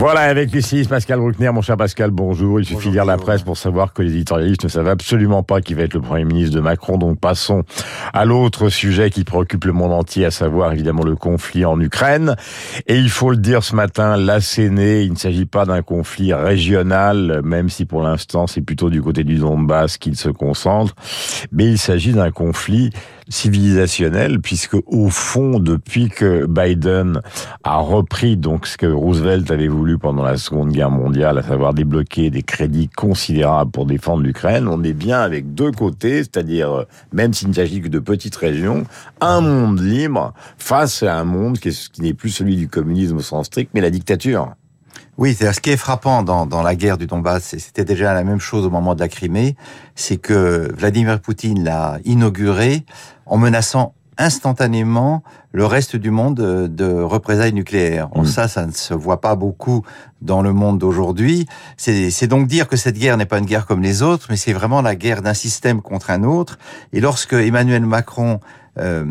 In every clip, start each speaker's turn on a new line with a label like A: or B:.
A: Voilà, avec ici Pascal Bruckner, mon cher Pascal, bonjour. Il suffit de lire la presse pour savoir que les éditorialistes ne savent absolument pas qui va être le Premier ministre de Macron. Donc passons à l'autre sujet qui préoccupe le monde entier, à savoir évidemment le conflit en Ukraine. Et il faut le dire ce matin, l'asséné, il ne s'agit pas d'un conflit régional, même si pour l'instant c'est plutôt du côté du Donbass qu'il se concentre, mais il s'agit d'un conflit civilisationnel, puisque au fond, depuis que Biden a repris donc ce que Roosevelt avait voulu pendant la Seconde Guerre mondiale, à savoir débloquer des crédits considérables pour défendre l'Ukraine, on est bien avec deux côtés, c'est-à-dire, même s'il ne s'agit que de petites régions, un monde libre face à un monde qui n'est plus celui du communisme au sens strict, mais la dictature.
B: Oui, c'est ce qui est frappant dans, dans la guerre du Donbass, et c'était déjà la même chose au moment de la Crimée, c'est que Vladimir Poutine l'a inauguré en menaçant instantanément le reste du monde de représailles nucléaires. Mmh. Ça, ça ne se voit pas beaucoup dans le monde d'aujourd'hui. C'est donc dire que cette guerre n'est pas une guerre comme les autres, mais c'est vraiment la guerre d'un système contre un autre. Et lorsque Emmanuel Macron euh,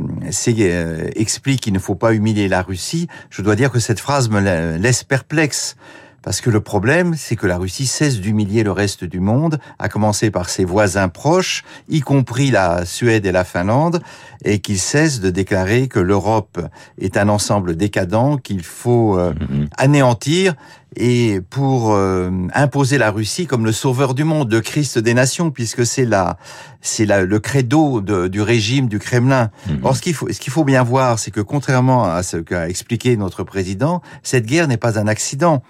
B: euh, explique qu'il ne faut pas humilier la Russie, je dois dire que cette phrase me laisse perplexe. Parce que le problème, c'est que la Russie cesse d'humilier le reste du monde, à commencer par ses voisins proches, y compris la Suède et la Finlande, et qu'il cesse de déclarer que l'Europe est un ensemble décadent qu'il faut euh, mm-hmm. anéantir et pour euh, imposer la Russie comme le sauveur du monde, de Christ des nations, puisque c'est la, c'est le credo du régime du Kremlin. Mm-hmm. Or, ce qu'il faut, ce qu'il faut bien voir, c'est que contrairement à ce qu'a expliqué notre président, cette guerre n'est pas un accident.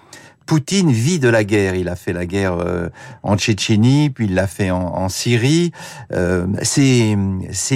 B: Poutine vit de la guerre. Il a fait la guerre euh, en Tchétchénie, puis il l'a fait en, Syrie. Euh, ces,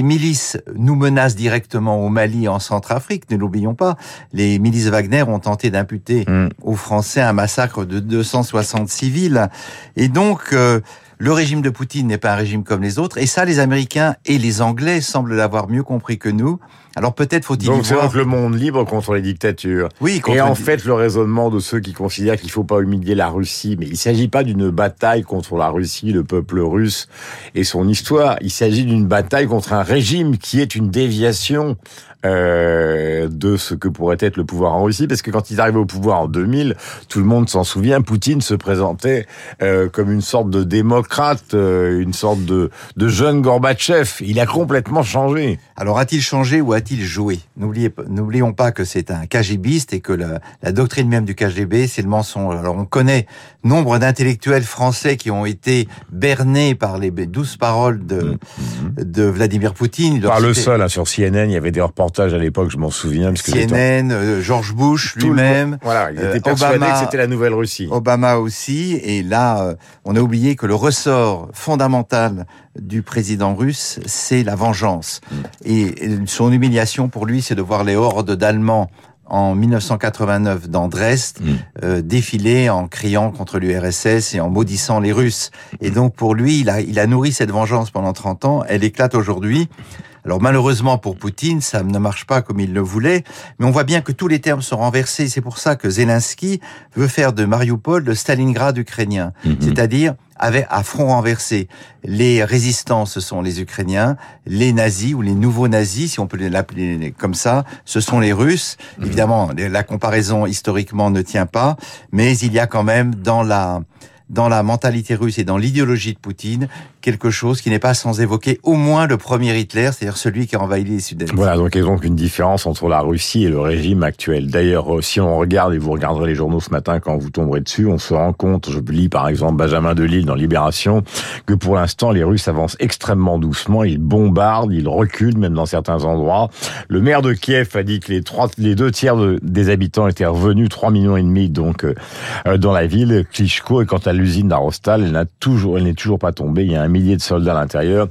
B: milices nous menacent directement au Mali, en Centrafrique. Ne l'oublions pas. Les milices Wagner ont tenté d'imputer mm. aux Français un massacre de 260 civils. Et donc, euh, le régime de Poutine n'est pas un régime comme les autres, et ça, les Américains et les Anglais semblent l'avoir mieux compris que nous. Alors peut-être faut-il
A: donc c'est donc le monde libre contre les dictatures.
B: Oui.
A: Contre et en fait, le raisonnement de ceux qui considèrent qu'il faut pas humilier la Russie, mais il s'agit pas d'une bataille contre la Russie, le peuple russe et son histoire. Il s'agit d'une bataille contre un régime qui est une déviation euh, de ce que pourrait être le pouvoir en Russie, parce que quand ils arrivaient au pouvoir en 2000, tout le monde s'en souvient, Poutine se présentait euh, comme une sorte de démocrate, euh, une sorte de, de jeune Gorbatchev. Il a complètement changé.
B: Alors a-t-il changé ou a-t-il joué? N'oublions pas que c'est un KGBiste et que la, la, doctrine même du KGB, c'est le mensonge. Alors on connaît nombre d'intellectuels français qui ont été bernés par les douces paroles de, mmh. de Vladimir Poutine.
A: Par le seul, hein, sur CNN, il y avait des reportages à l'époque, je m'en souviens. Parce
B: que CNN, euh, George Bush lui-même.
A: Voilà, il était euh, persuadé que c'était la nouvelle Russie.
B: Obama aussi. Et là, euh, on a oublié que le ressort fondamental du président russe, c'est la vengeance. Mm. Et son humiliation pour lui, c'est de voir les hordes d'Allemands en 1989 dans Dresde mm. défiler en criant contre l'URSS et en maudissant les Russes. Et donc pour lui, il a, il a nourri cette vengeance pendant 30 ans. Elle éclate aujourd'hui. Alors malheureusement pour Poutine, ça ne marche pas comme il le voulait, mais on voit bien que tous les termes sont renversés. C'est pour ça que Zelensky veut faire de Mariupol le Stalingrad ukrainien, mhm. c'est-à-dire avec à front renversé. Les résistants, ce sont les Ukrainiens, les nazis ou les nouveaux nazis, si on peut l'appeler comme ça, ce sont les Russes. Mhm. Évidemment, la comparaison historiquement ne tient pas, mais il y a quand même dans la dans la mentalité russe et dans l'idéologie de Poutine quelque chose qui n'est pas sans évoquer au moins le premier Hitler, c'est-à-dire celui qui a envahi les Sudètes.
A: Voilà, donc il y a donc une différence entre la Russie et le régime actuel. D'ailleurs, euh, si on regarde, et vous regarderez les journaux ce matin quand vous tomberez dessus, on se rend compte, je lis par exemple Benjamin Delille dans Libération, que pour l'instant les Russes avancent extrêmement doucement, ils bombardent, ils reculent même dans certains endroits. Le maire de Kiev a dit que les, trois, les deux tiers des habitants étaient revenus, 3 millions et demi donc euh, euh, dans la ville. Klitschko est quant à l'usine d'Arostal, elle n'a toujours, elle n'est toujours pas tombée. Il y a un millier de soldats à l'intérieur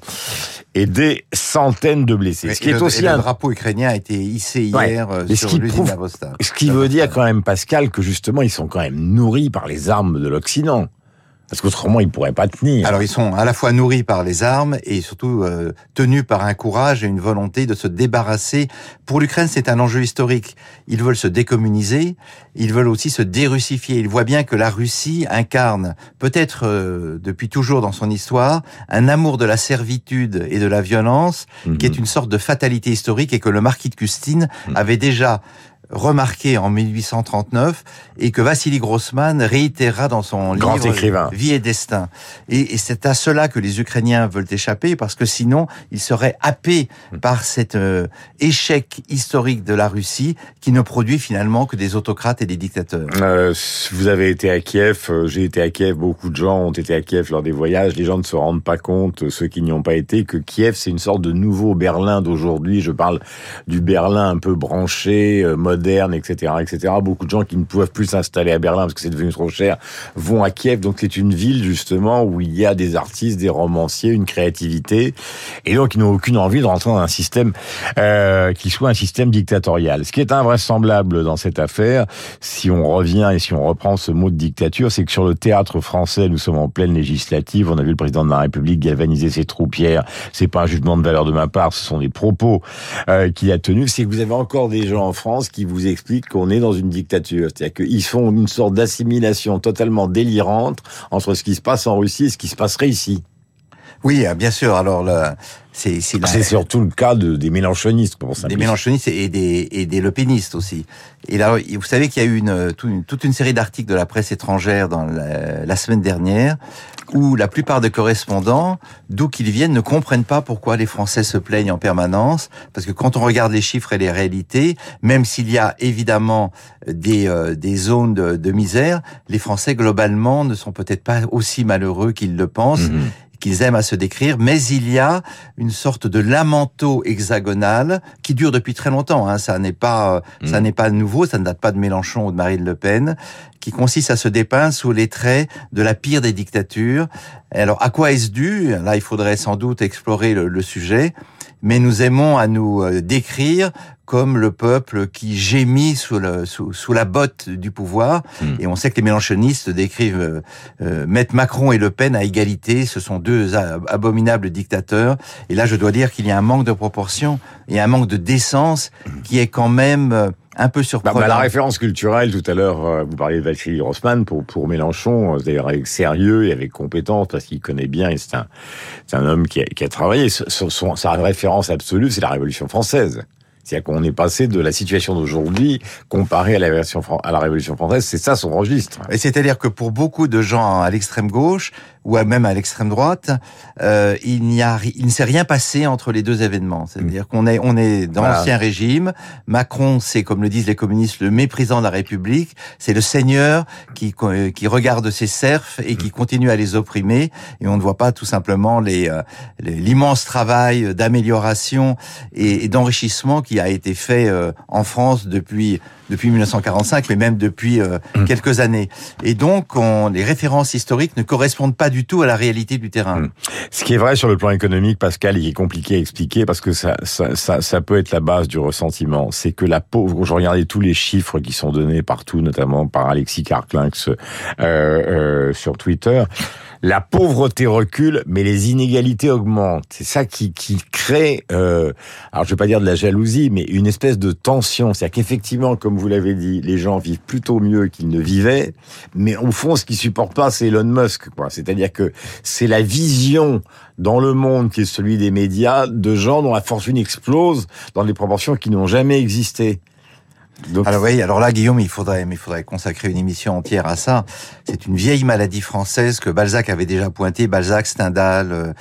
A: et des centaines de blessés.
B: ce qui est aussi un drapeau ukrainien a été hissé hier euh, sur l'usine d'Arostal.
A: Ce qui veut dire quand même, Pascal, que justement ils sont quand même nourris par les armes de l'Occident. Parce qu'autrement, ils pourraient pas tenir.
B: Alors, ils sont à la fois nourris par les armes et surtout euh, tenus par un courage et une volonté de se débarrasser. Pour l'Ukraine, c'est un enjeu historique. Ils veulent se décommuniser, ils veulent aussi se dérussifier. Ils voient bien que la Russie incarne, peut-être euh, depuis toujours dans son histoire, un amour de la servitude et de la violence, qui est mhm. une sorte de fatalité historique et que le marquis de Custine mhm. avait déjà remarqué en 1839 et que Vassili Grossman réitérera dans son
A: Grand
B: livre
A: écrivain.
B: Vie et destin. Et, et c'est à cela que les Ukrainiens veulent échapper parce que sinon ils seraient happés par cet euh, échec historique de la Russie qui ne produit finalement que des autocrates et des dictateurs.
A: Euh, vous avez été à Kiev, euh, j'ai été à Kiev, beaucoup de gens ont été à Kiev lors des voyages, les gens ne se rendent pas compte, ceux qui n'y ont pas été, que Kiev c'est une sorte de nouveau Berlin d'aujourd'hui, je parle du Berlin un peu branché, euh, moderne, etc., etc. Beaucoup de gens qui ne peuvent plus s'installer à Berlin parce que c'est devenu trop cher vont à Kiev, donc c'est une ville justement où il y a des artistes, des romanciers, une créativité, et donc ils n'ont aucune envie de rentrer dans un système euh, qui soit un système dictatorial. Ce qui est invraisemblable dans cette affaire, si on revient et si on reprend ce mot de dictature, c'est que sur le théâtre français, nous sommes en pleine législative. On a vu le président de la République galvaniser ses troupes hier. C'est pas un jugement de valeur de ma part, ce sont des propos euh, qu'il a tenus. C'est que vous avez encore des gens en France qui vous expliquent qu'on est dans une dictature. C'est-à-dire qu'ils font une sorte d'assimilation totalement délirante entre ce qui se passe en Russie et ce qui se passerait ici.
B: Oui, euh, bien sûr. Alors, le, c'est la-
A: surtout le cas de, des mélanchonistes, pour
B: des
A: simplifier.
B: mélanchonistes et des, et des lepénistes aussi. Et là, vous savez qu'il y a eu une, toute une, toute une série d'articles de la presse étrangère dans la, la semaine dernière où la plupart des correspondants, d'où qu'ils viennent, ne comprennent pas pourquoi les Français se plaignent en permanence. Parce que quand on regarde les chiffres et les réalités, même s'il y a évidemment des, euh, des zones de, de misère, les Français globalement ne sont peut-être pas aussi malheureux qu'ils le pensent
A: Mhm.
B: Qu'ils aiment à se décrire, mais il y a une sorte de lamento hexagonal qui dure depuis très longtemps. Hein. Ça n'est pas, euh, ça
A: Mm.
B: n'est pas nouveau, ça ne date pas de Mélenchon ou de Marine Le Pen, qui consiste à se dépeindre sous les traits de la pire des dictatures. Et alors, à quoi est-ce dû? Là, il faudrait sans doute explorer le, le sujet. Mais nous aimons à nous euh, décrire comme le peuple qui gémit sous, le, sous, sous la botte du pouvoir.
A: Mm.
B: Et on sait que les mélanchonistes décrivent euh, euh, mettre Macron et Le Pen à égalité. Ce sont deux abominables dictateurs. Et là, je dois dire qu'il y a un manque de proportion et un manque de décence qui est quand même euh, un peu
A: Bah,
B: surprenant.
A: bah, la référence culturelle, tout à l'heure, euh, vous parliez de Vassili Grossman pour, pour Mélenchon, d'ailleurs avec sérieux et avec compétence, parce qu'il connaît bien, et c'est un, c'est un homme qui a, qui a travaillé. Son- son- sa référence absolue, c'est la Révolution française. C'est-à-dire qu'on est passé de la situation d'aujourd'hui comparée à la, version, à la Révolution française, c'est ça son registre.
B: Et c'est-à-dire que pour beaucoup de gens à l'extrême gauche ou même à l'extrême droite, euh, il n'y a, il ne s'est rien passé entre les deux événements. C'est-à-dire qu'on est, on est dans
A: Voilà.
B: l'ancien régime. Macron, c'est comme le disent les communistes, le méprisant de la République. C'est le seigneur qui, qui regarde ses serfs et qui continue à les opprimer. Et on ne voit pas tout simplement les, euh, les- l'immense travail d'amélioration et, et d'enrichissement qui a été fait euh, en France depuis depuis 1945, mais même depuis euh, quelques années. Et donc, on, les références historiques ne correspondent pas du tout à la réalité du terrain.
A: Mm. Ce qui est vrai sur le plan économique, Pascal, qui est compliqué à expliquer parce que ça, ça, ça, ça peut être la base du ressentiment, c'est que la pauvre, je regardais tous les chiffres qui sont donnés partout, notamment par Alexis Karklinx euh, euh, sur Twitter, la pauvreté recule, mais les inégalités augmentent. C'est ça qui, qui crée, euh, alors je vais pas dire de la jalousie, mais une espèce de tension. C'est-à-dire qu'effectivement, comme vous l'avez dit, les gens vivent plutôt mieux qu'ils ne vivaient, mais au fond, ce qu'ils supportent pas, c'est Elon Musk. C'est-à-dire que c'est la vision dans le monde qui est celui des médias de gens dont la fortune explose dans des proportions qui n'ont jamais existé.
B: Alors oui, alors là, Guillaume, il faudrait, il faudrait consacrer une émission entière à ça. C'est une vieille maladie française que Balzac avait déjà pointée. Balzac, Stendhal, euh,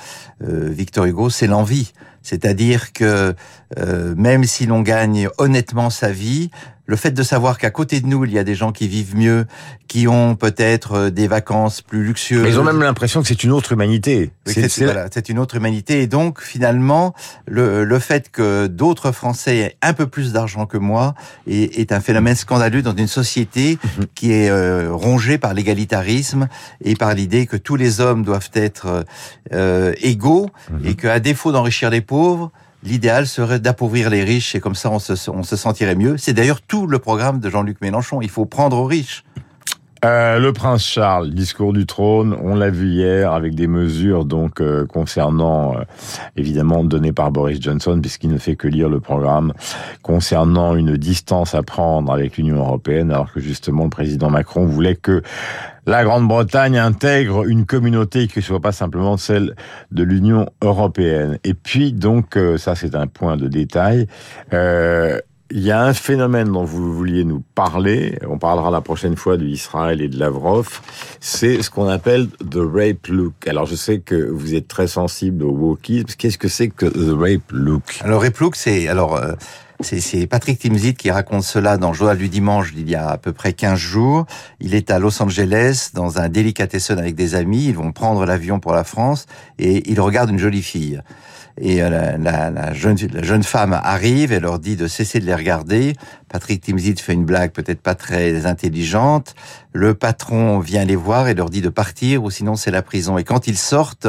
B: euh, Victor Hugo, c'est l'envie. C'est-à-dire que euh, même si l'on gagne honnêtement sa vie, le fait de savoir qu'à côté de nous, il y a des gens qui vivent mieux, qui ont peut-être euh, des vacances plus luxueuses.
A: mais ils ont même l'impression que c'est une autre humanité.
B: Oui,
A: C'est-
B: c'est
A: c'est-
B: voilà, c'est une autre humanité. Et donc, finalement, le, le fait que d'autres Français aient un peu plus d'argent que moi est, est un phénomène scandaleux dans une société
A: Mhm.
B: qui est euh, rongée par l'égalitarisme et par l'idée que tous les hommes doivent être euh, égaux
A: Mhm.
B: et qu'à défaut d'enrichir les pauvres, L'idéal serait d'appauvrir les riches et comme ça on se, sentirait mieux. C'est d'ailleurs tout le programme de Jean-Luc Mélenchon. Il faut prendre aux riches.
A: Euh, le prince Charles, discours du trône, on l'a vu hier avec des mesures donc euh, concernant euh, évidemment données par Boris Johnson puisqu'il ne fait que lire le programme concernant une distance à prendre avec l'Union européenne alors que justement le président Macron voulait que la Grande-Bretagne intègre une communauté qui ne soit pas simplement celle de l'Union européenne. Et puis donc ça c'est un point de détail. Il y a un phénomène dont vous vouliez nous parler, on parlera la prochaine fois de Israël et de Lavrov, c'est ce qu'on appelle the rape look. Alors je sais que vous êtes très sensible au wokisme, qu'est-ce que c'est que the rape look?
B: Alors rape look, c'est alors euh, c'est Patrick Timsit qui raconte cela dans Journal du dimanche d'il y a à peu près 15 jours. Il est à Los Angeles dans un delicatessen avec des amis. Ils vont prendre l'avion pour la France et il regarde une jolie fille. Et euh, la, la, la, jeune, la jeune femme arrive et leur dit de cesser de les regarder. Patrick Timsit fait une blague peut-être pas très intelligente. Le patron vient les voir et leur dit de partir ou sinon c'est la prison. Et quand ils sortent,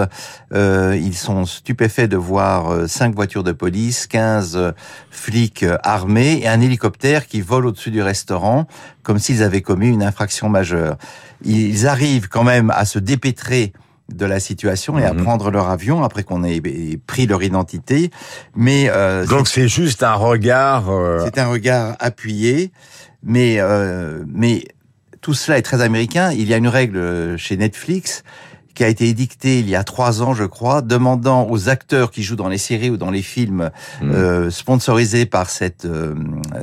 B: euh, ils sont stupéfaits de voir euh, cinq voitures de police, 15 flics armés et un hélicoptère qui vole au-dessus du restaurant comme s'ils avaient commis une infraction majeure. Ils arrivent quand même à se dépêtrer de la situation et à mhm. prendre leur avion après qu'on ait pris leur identité. Mais
A: euh, donc c'est juste un regard.
B: Euh, c'est un regard appuyé, mais euh, mais tout cela est très américain. Il y a une règle chez Netflix qui a été édicté il y a trois ans, je crois, demandant aux acteurs qui jouent dans les séries ou dans les films mmh. euh, sponsorisés par cette euh,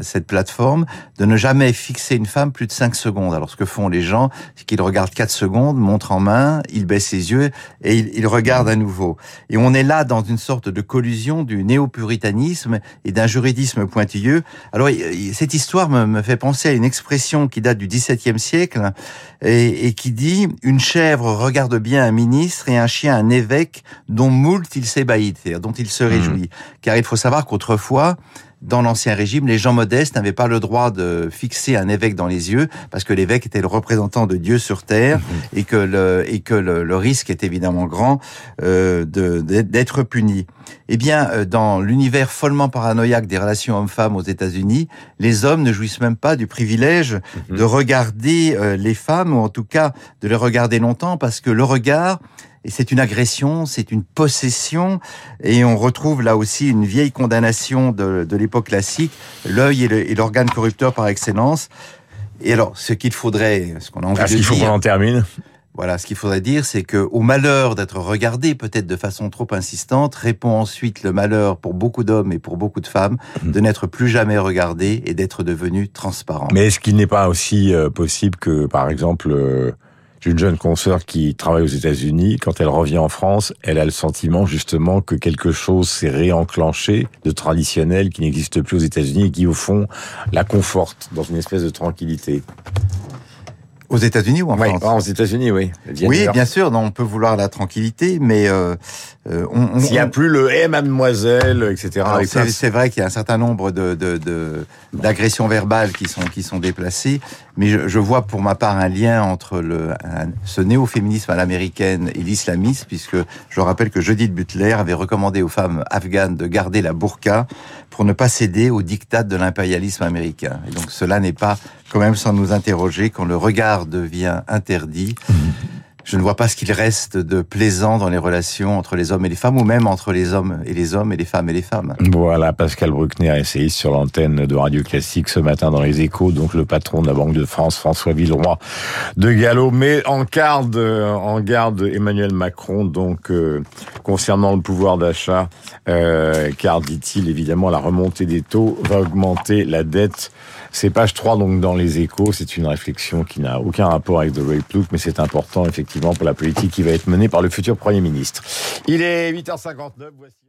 B: cette plateforme de ne jamais fixer une femme plus de cinq secondes. Alors ce que font les gens, c'est qu'ils regardent quatre secondes, montrent en main, ils baissent ses yeux et ils, ils regardent à nouveau. Et on est là dans une sorte de collusion du néo-puritanisme et d'un juridisme pointilleux. Alors cette histoire me, me, fait penser à une expression qui date du XVIIe siècle et, et qui dit une chèvre regarde bien un ministre et un chien un évêque dont moult il s'ébahit, dont il se réjouit. Mmh. Car il faut savoir qu'autrefois, dans l'Ancien Régime, les gens modestes n'avaient pas le droit de fixer un évêque dans les yeux, parce que l'évêque était le représentant de Dieu sur terre, mmh. et que le, et que le, risque est évidemment grand euh, d'être puni. Eh bien, euh, dans l'univers follement paranoïaque des relations hommes-femmes aux États-Unis, les hommes ne jouissent même pas du privilège mmh. de regarder euh, les femmes, ou en tout cas de les regarder longtemps, parce que le regard et c'est une agression, c'est une possession, et on retrouve là aussi une vieille condamnation de, de l'époque classique, l'œil est l'organe corrupteur par excellence. Et alors, ce qu'il faudrait, ce qu'on a envie de dire...
A: qu'il faut qu'on en termine
B: voilà, ce qu'il faudrait dire, c'est que au malheur d'être regardé, peut-être de façon trop insistante, répond ensuite le malheur pour beaucoup d'hommes et pour beaucoup de femmes de mhm. n'être plus jamais regardé et d'être devenu transparent.
A: Mais est-ce qu'il n'est pas aussi euh, possible que, par exemple, euh, j'ai une jeune consoeur qui travaille aux États-Unis. Quand elle revient en France, elle a le sentiment justement que quelque chose s'est réenclenché de traditionnel qui n'existe plus aux États-Unis et qui au fond la conforte dans une espèce de tranquillité.
B: Aux États-Unis ou en France
A: Aux États-Unis, oui.
B: oui, bien sûr. Non, on peut vouloir la tranquillité, mais euh,
A: euh on, s'il n'y a plus le "eh mademoiselle", etc.
B: C'est vrai qu'il y a un certain nombre de d'agressions verbales qui sont qui sont déplacées, mais je, je, vois pour ma part un lien entre le ce néo-féminisme à l'américaine et l'islamisme, puisque je rappelle que Judith Butler avait recommandé aux femmes afghanes de garder la burqa pour ne pas céder au diktat de l'impérialisme américain. Et donc cela n'est pas quand même sans nous interroger quand le regard devient interdit. Je ne vois pas ce qu'il reste de plaisant dans les relations entre les hommes et les femmes, ou même entre les hommes et les hommes et les femmes et les femmes.
A: Voilà, Pascal Bruckner, essayiste sur l'antenne de Radio Classique ce matin dans les échos, donc le patron de la Banque de France, François Villeroy de Gallo, mais en garde, garde Emmanuel Macron, donc euh, concernant le pouvoir d'achat, euh, car dit-il évidemment la remontée des taux va augmenter la dette c'est page 3 donc dans les échos. C'est une réflexion qui n'a aucun rapport avec The Rape Look, mais c'est important effectivement pour la politique qui va être menée par le futur Premier ministre. Il est 8h59. Voici